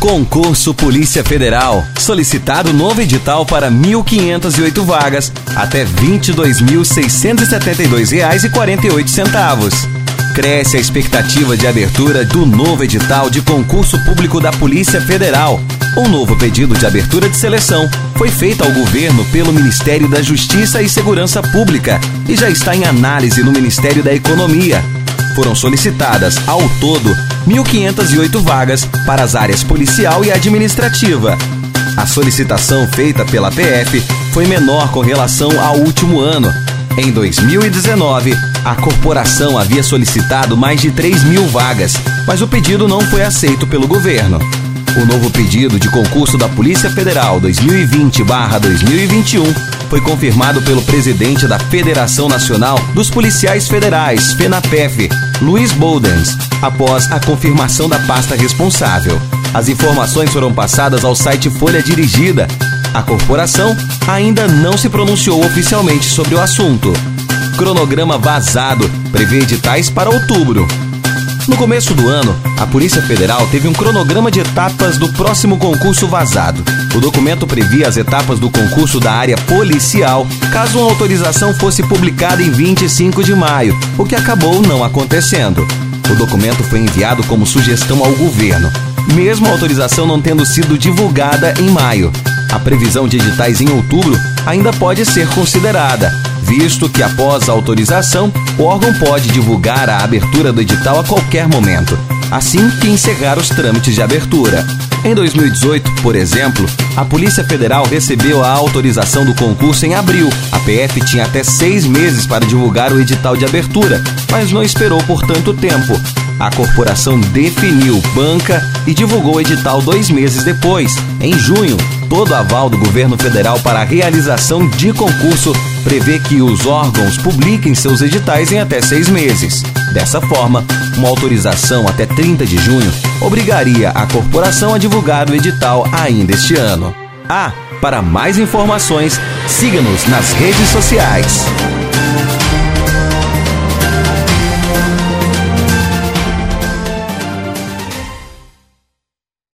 Concurso Polícia Federal. Solicitado novo edital para 1.508 vagas, até R$ 22.672,48. Cresce a expectativa de abertura do novo edital de concurso público da Polícia Federal. Um novo pedido de abertura de seleção foi feito ao governo pelo Ministério da Justiça e Segurança Pública e já está em análise no Ministério da Economia. Foram solicitadas, ao todo, 1.508 vagas para as áreas policial e administrativa. A solicitação feita pela PF foi menor com relação ao último ano. Em 2019, a corporação havia solicitado mais de 3 mil vagas, mas o pedido não foi aceito pelo governo. O novo pedido de concurso da Polícia Federal 2020-2021 foi confirmado pelo presidente da Federação Nacional dos Policiais Federais, FENAPEF, Luiz Boldens, após a confirmação da pasta responsável. As informações foram passadas ao site Folha Dirigida. A corporação ainda não se pronunciou oficialmente sobre o assunto. Cronograma vazado prevê editais para outubro. No começo do ano, a Polícia Federal teve um cronograma de etapas do próximo concurso vazado. O documento previa as etapas do concurso da área policial, caso uma autorização fosse publicada em 25 de maio, o que acabou não acontecendo. O documento foi enviado como sugestão ao governo, mesmo a autorização não tendo sido divulgada em maio. A previsão de editais em outubro ainda pode ser considerada, visto que após a autorização, o órgão pode divulgar a abertura do edital a qualquer momento, assim que encerrar os trâmites de abertura. Em 2018, por exemplo, a Polícia Federal recebeu a autorização do concurso em abril. A PF tinha até seis meses para divulgar o edital de abertura, mas não esperou por tanto tempo. A corporação definiu banca e divulgou o edital dois meses depois, em junho. Todo aval do governo federal para a realização de concurso prevê que os órgãos publiquem seus editais em até seis meses. Dessa forma, uma autorização até 30 de junho obrigaria a corporação a divulgar o edital ainda este ano. Ah, para mais informações, siga-nos nas redes sociais.